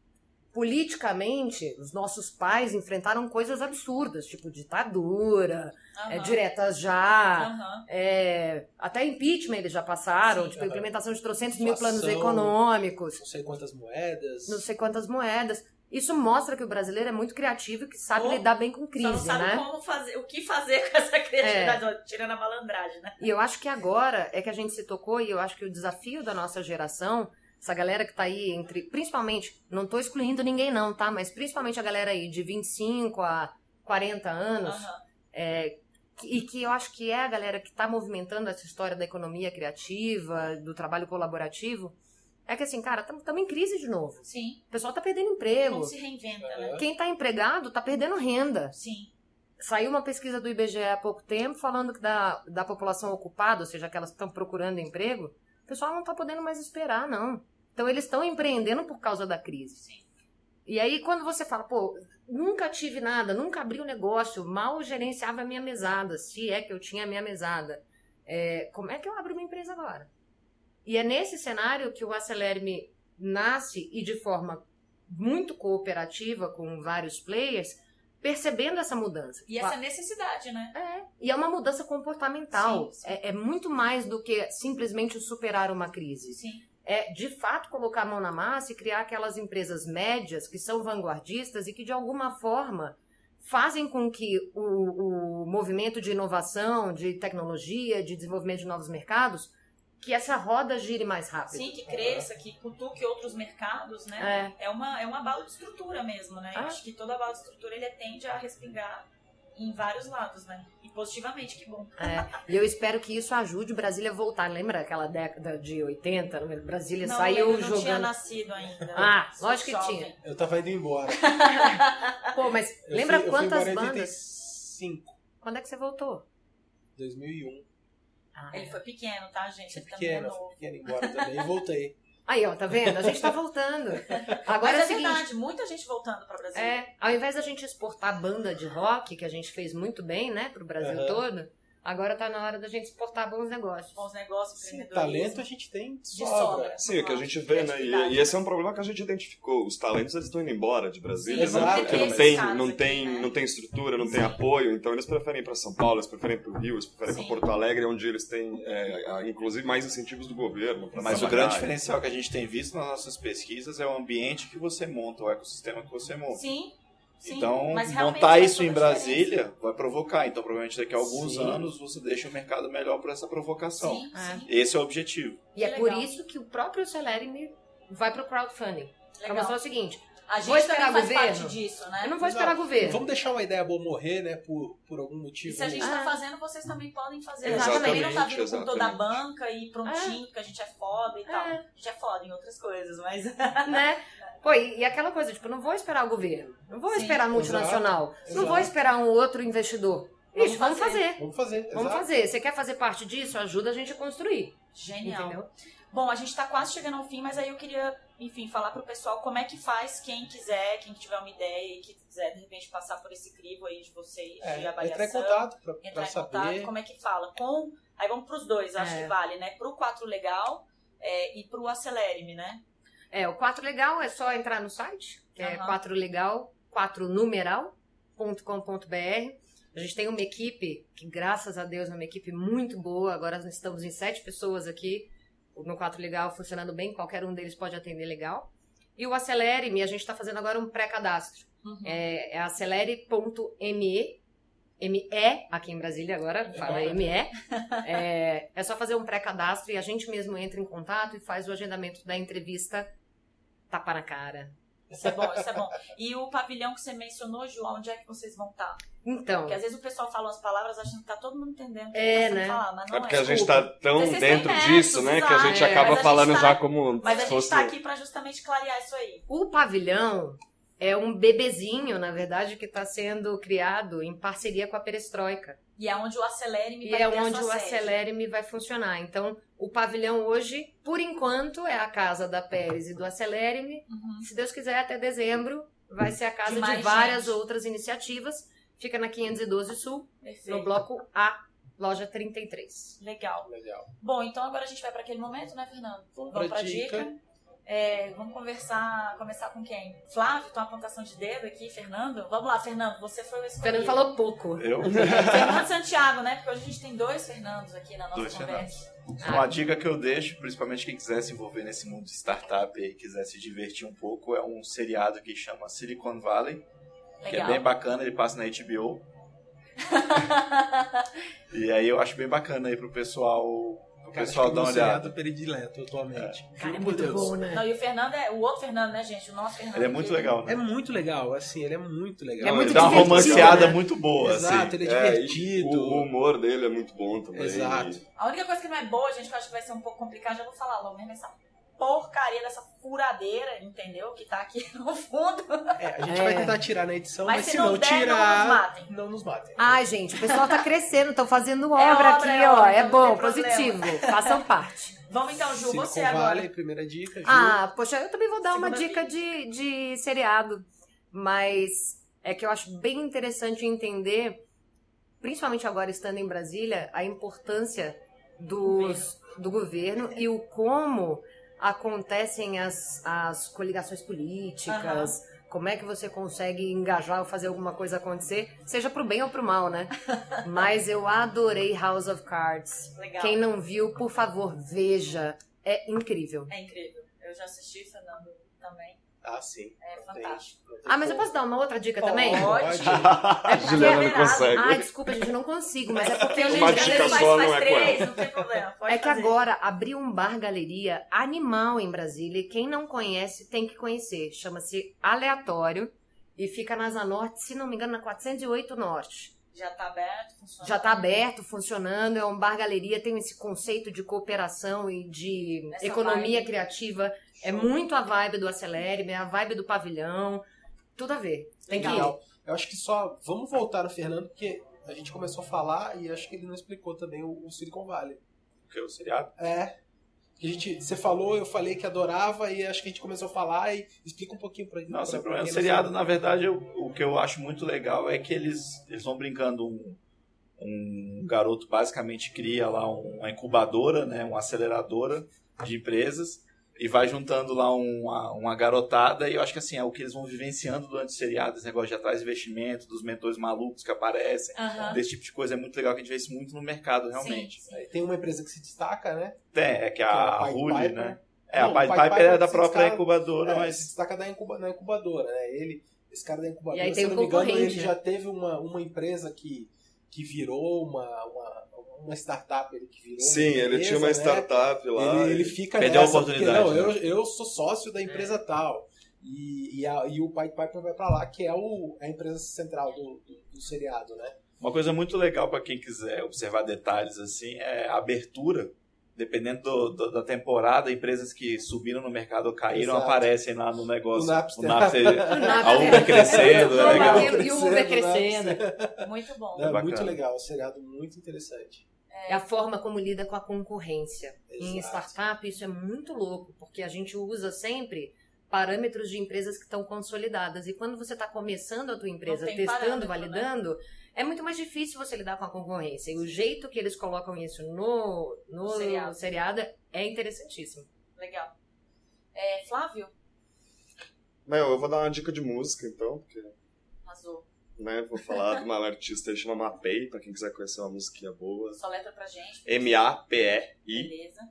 Politicamente, os nossos pais enfrentaram coisas absurdas, tipo ditadura, é, Aham. diretas já, Aham. é, até impeachment eles já passaram, Sim. tipo, Aham. implementação de trocentos mil planos Inflação. econômicos, Não sei quantas moedas. não sei quantas moedas. Isso mostra que o brasileiro é muito criativo e que sabe lidar bem com Só não crise, sabe né? como fazer, o que fazer com essa criatividade, ó, tirando a malandragem, né? E eu acho que agora é que a gente se tocou e eu acho que o desafio da nossa geração, essa galera que tá aí entre, principalmente, não tô excluindo ninguém não, tá? Mas principalmente a galera aí de 25 a 40 anos, Aham. é, e que eu acho que é a galera que tá movimentando essa história da economia criativa, do trabalho colaborativo, é que assim, cara, estamos em crise de novo. Sim. O pessoal tá perdendo emprego. Como se reinventa, né? Quem tá empregado tá perdendo renda. Sim. Saiu uma pesquisa do IBGE há pouco tempo falando que da, da população ocupada, ou seja, aquelas que estão procurando emprego, o pessoal não está podendo mais esperar, não. Então eles estão empreendendo por causa da crise. Sim. E aí quando você fala, pô, nunca tive nada, nunca abri um negócio, mal gerenciava a minha mesada, se é que eu tinha a minha mesada, é, como é que eu abro uma empresa agora? E é nesse cenário que o Acelere-me nasce e de forma muito cooperativa com vários players, percebendo essa mudança. E essa necessidade, né? É, e é uma mudança comportamental. Sim, sim. É, é muito mais do que simplesmente superar uma crise. Sim. É, de fato, colocar a mão na massa e criar aquelas empresas médias que são vanguardistas e que, de alguma forma, fazem com que o, o movimento de inovação, de tecnologia, de desenvolvimento de novos mercados, que essa roda gire mais rápido. Sim, que cresça, que cutuque outros mercados, né? É, É uma, é uma bala de estrutura mesmo, né? Ah. acho que toda bala de estrutura ele tende a respingar em vários lados, né? E positivamente, que bom. é. E eu espero que isso ajude o Brasília a voltar. Lembra aquela década de 80? Brasília não, saiu eu não tinha jogando. nascido ainda. Ah, Sou lógico que jovem. tinha. Eu tava indo embora. Pô, mas Eu lembra fui, quantas eu fui bandas? 85, Quando é que você voltou? 2001. Ah, Ele foi pequeno, tá, gente? Ele também é pequeno, fui novo. pequeno embora também e voltei. Aí, ó, tá vendo? A gente tá voltando. Agora Mas é é seguinte. verdade, muita gente voltando para Brasília. É, ao invés da gente exportar banda de rock, que a gente fez muito bem, né, pro Brasil Aham. todo, agora tá na hora da gente exportar bons negócios. Bons negócios, Sim, talento a gente tem de sobra. sobra. Sim, o que a gente vê, né? E, e esse é um problema que a gente identificou. Os talentos eles estão indo embora de Brasília, Sim, né? porque não tem, não aqui, tem, né? não tem estrutura, não tem Sim. apoio. Então eles preferem ir para São Paulo, eles preferem para o Rio, eles preferem para Porto Alegre, onde eles têm, é, inclusive, mais incentivos do governo. Mas o trabalhar. grande diferencial que a gente tem visto nas nossas pesquisas é o ambiente que você monta, o ecossistema que você monta. Sim. Sim. Então, montar isso em toda a diferença. Brasília vai provocar. Então, provavelmente daqui a alguns Sim. anos você deixa o mercado melhor por essa provocação. Sim, É. sim. Esse é o objetivo. E é Que por isso que o próprio Celerime vai pro crowdfunding. Pra Legal. mostrar o seguinte, A gente Vou esperar também faz governo? parte disso, né? eu não vou esperar governo. Vamos deixar uma ideia boa morrer, né? Por, por algum E motivo. se a gente Ah. tá fazendo, vocês também podem fazer. Exatamente, A gente também não tá vindo com toda a banca e prontinho, porque a gente é foda e tal. É. A gente é foda em outras coisas, mas. né? Pô, e, e aquela coisa, tipo, não vou esperar o governo, não vou Sim. esperar a multinacional, Exato, não vou exato. esperar um outro investidor. Vamos Ixi, vamos fazer. Vamos fazer. Vamos exato. fazer. Você quer fazer parte disso? Ajuda a gente a construir. Genial. Entendeu? Bom, a gente tá quase chegando ao fim, mas aí eu queria, enfim, falar pro pessoal como é que faz quem quiser, quem tiver uma ideia e que quiser, de repente, passar por esse crivo aí de vocês, É, de entrar avaliação. em contato pra, entrar pra em saber. contato, como é que fala? Com Aí vamos pros dois, acho É. que vale, né? Pro 4 Legal é, e pro Acelere-me, né? É, o 4 Legal é só entrar no site, que é Aham. 4 legal, 4numeral.com.br. A gente tem uma equipe, que graças a Deus é uma equipe muito boa. Agora nós estamos em sete pessoas aqui no 4 Legal, funcionando bem. Qualquer um deles pode atender legal. E o Acelere-me, a gente está fazendo agora um pré-cadastro. Uhum. É, é acelere.me. ME, aqui em Brasília agora, fala ME. É, é só fazer um pré-cadastro e a gente mesmo entra em contato e faz o agendamento da entrevista tapa na cara. Isso é bom, isso é bom. E o pavilhão que você mencionou, João, onde é que vocês vão estar? Então, Porque às vezes o pessoal fala as palavras achando que tá todo mundo entendendo o que É, tá sendo né? falado, mas não É é. porque a gente Desculpa. tá tão dentro disso, né? Que a gente exato. acaba a gente falando tá- já como Mas a se gente fosse... tá aqui pra justamente clarear isso aí. o pavilhão é um bebezinho, na verdade, que está sendo criado em parceria com a Perestroika. E é onde o Acelere-me E vai é ter a onde o sede. Acelere-me vai funcionar. Então, o pavilhão hoje, por enquanto, é a casa da Pérez e do Acelere-me. Uhum. Se Deus quiser, até dezembro, vai ser a casa De várias gente. outras iniciativas. Fica na 512 Sul, Perfeito. no bloco A, loja 33. Legal. Legal. Bom, então agora a gente vai para aquele momento, né, Fernando? Vamos pra dica. dica. É, vamos conversar, começar com quem? Flávio, tem uma apontação de dedo aqui, Fernando? Vamos lá, Fernando, você foi o escolhido. Fernando falou pouco. Eu? Fernando Santiago, né? Porque hoje a gente tem dois Fernandos aqui na nossa Dois conversa. Uma dica que eu deixo, principalmente quem quiser se envolver nesse mundo de startup e quiser se divertir um pouco, é um seriado que chama Silicon Valley, que é Legal. bem bacana, ele passa na HBO. E aí eu acho bem bacana aí pro pessoal, pro Cara, pessoal dar é uma o meu olhada. predileto atualmente. Cara, é Juro por muito Deus. bom, né? Não, e o Fernando é o outro Fernando, né, gente? O nosso Fernando. Ele é muito legal, né? É muito legal, assim, ele é muito legal. É muito ele dá uma romanceada né? muito boa, Exato, assim. ele é É, divertido. o humor dele é muito bom também. Exato. A única coisa que não é boa, gente, que eu acho que vai ser um pouco complicado, já vou falar logo mesmo, é essa porcaria dessa furadeira, entendeu? Que tá aqui no fundo. É, a gente É. vai tentar tirar na edição, Mas mas, se se não não der, tirar, não nos matem. não nos matem. Ai, gente, o pessoal tá crescendo, estão fazendo É obra obra, aqui, é ó. obra, É bom, positivo. Façam parte. Vamos então, Ju, Silicon você agora. Valley, primeira dica, Ju. Ah, poxa, eu também vou dar uma Segunda dica de, de seriado, mas é que eu acho bem interessante entender, principalmente agora estando em Brasília, a importância dos, do governo e o como acontecem as, as coligações políticas, como é que você consegue engajar ou fazer alguma coisa acontecer, seja pro bem ou pro mal, né? Mas eu adorei House of Cards. Legal. Quem não viu, por favor, veja. É incrível. É incrível. Eu já assisti, Fernando, também. Ah, sim. É Não fantástico. tem Ah, mas eu posso dar uma outra dica também? Pode. É porque Juliana é não consegue. Ai, desculpa, gente, não consigo, mas é porque eu gente, às vezes faz, é três, não tem problema. Pode É que fazer. agora abriu um bar galeria animal em Brasília e quem não conhece tem que conhecer. Chama-se Aleatório e fica na Asa Norte, se não me engano, na 408 Norte. Já tá aberto, funciona. Já tá aberto, funcionando, é um bar galeria, tem esse conceito de cooperação e de Essa economia vibe. criativa. É muito a vibe do Acelere, é a vibe do pavilhão. Tudo a ver. Tem que ir. Legal. Eu acho que só. Vamos voltar no Fernando, porque a gente começou a falar e acho que ele não explicou também o, o Silicon Valley. Porque o seriado. É. A gente, você falou, eu falei que adorava e acho que a gente começou a falar e explica um pouquinho pra gente. Não, sem problema. O seriado, sabe. na verdade, eu- o que eu acho muito legal é que eles, eles vão brincando. Um, um garoto basicamente cria lá uma incubadora, né, uma aceleradora de empresas e vai juntando lá uma, uma garotada e eu acho que assim, é o que eles vão vivenciando durante o seriado, esse negócio de atrás investimento, dos mentores malucos que aparecem, desse tipo de coisa é muito legal que a gente vê isso muito no mercado realmente. Sim, sim. Tem uma empresa que se destaca, né? Tem, é que Que é a, Piper. né? É, Não, a Pied Piper é da própria destaca- incubadora, É, mas se destaca da incuba- na incubadora, né? Ele, esse cara da incubadora, E aí se não me engano, concorrente, ele né? já teve uma, uma empresa que, que virou uma, uma, uma startup, ele que virou Sim, ele empresa, tinha uma né? startup lá. Ele, ele fica Perdeu a nessa, porque, oportunidade, não, né? eu, eu sou sócio da empresa tal. E, e, a- e o Pied Piper vai pra lá, que é o, a empresa central do, do, do seriado, né? Uma coisa muito legal para quem quiser observar detalhes assim é a abertura. Dependendo do- do- da temporada, empresas que subiram no mercado ou caíram Exato. aparecem lá no negócio. O Napster. O Napster, Napster. a Uber crescendo, é legal. E- o Uber crescendo. Muito bom. É, muito legal, um seriado muito interessante. É a forma como lida com a concorrência. Em Exato. startup, isso é muito louco, porque a gente usa sempre parâmetros de empresas que estão consolidadas. E quando você está começando a tua empresa, testando, né? validando, é muito mais difícil você lidar com a concorrência. E o jeito que eles colocam isso no, no seriado. seriado é interessantíssimo. Legal. É, Flávio? Meu, eu vou dar uma dica de música, então, porque... Né, vou falar de uma artista que chama Mapei, pra quem quiser conhecer uma musiquinha boa. Só letra pra gente. M-A-P-E-I. Beleza.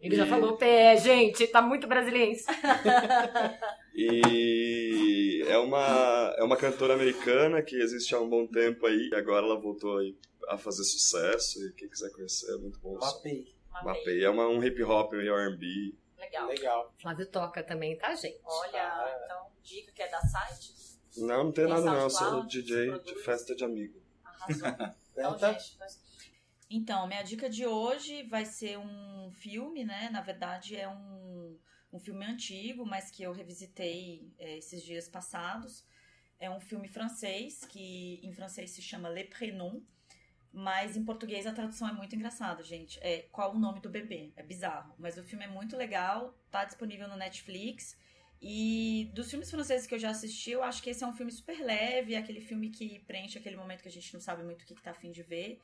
Ele já falou PE, gente, tá muito brasileiro. e é uma, é uma cantora americana que existe há um bom tempo aí, e agora ela voltou aí a fazer sucesso, e quem quiser conhecer é muito bom. Mapei. Mapei. É uma, um hip hop e R&B. Legal. Legal. Flávio toca também, tá, gente? Olha, ah. então, dica que é da site? Não, não tem, nada não, eu sou DJ de festa de amigo. Arrasou. então, gente, nós então, minha dica de hoje vai ser um filme, né? Na verdade, é um, um filme antigo, mas que eu revisitei é, esses dias passados. É um filme francês, que em francês se chama Le Prénom, mas em português a tradução é muito engraçada, gente. É Qual o Nome do Bebê? É bizarro, mas o filme é muito legal, tá disponível no Netflix. E dos filmes franceses que eu já assisti, eu acho que esse é um filme super leve, aquele filme que preenche aquele momento que a gente não sabe muito o que, que tá afim de ver.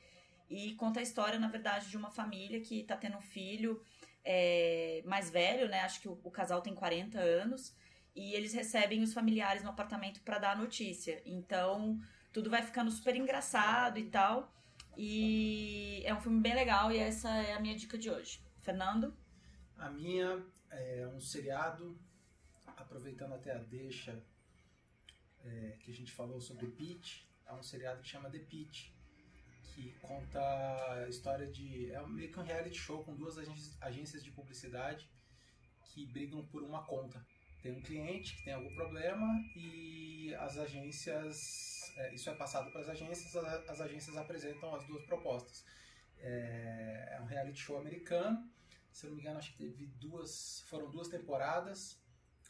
E conta a história, na verdade, de uma família que tá tendo um filho é, mais velho, né? Acho que o, o, casal tem 40 anos. E eles recebem os familiares no apartamento para dar a notícia. Então, tudo vai ficando super engraçado e tal. E é um filme bem legal e essa é a minha dica de hoje. Fernando? A minha é um seriado, aproveitando até a deixa é, que a gente falou sobre Pitch, é um seriado que chama The Pitch que conta a história de. É meio que um reality show com duas agências de publicidade que brigam por uma conta. Tem um cliente que tem algum problema e as agências. É, isso é passado para as agências, as agências apresentam as duas propostas. É, é um reality show americano, se eu não me engano, acho que teve duas. Foram duas temporadas.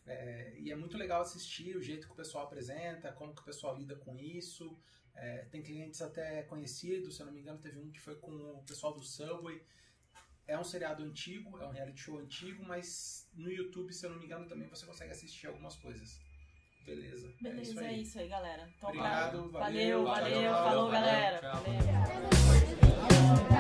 É, e é muito legal assistir o jeito que o pessoal apresenta, como que o pessoal lida com isso. É, tem clientes até conhecidos, se eu não me engano, teve um que foi com o pessoal do Subway. É um seriado antigo, é um reality show antigo, mas no YouTube, se eu não me engano, também você consegue assistir algumas coisas. Beleza. É Beleza, é isso aí, é isso aí galera. Então, Obrigado, valeu, valeu, valeu, valeu falou, galera. Valeu.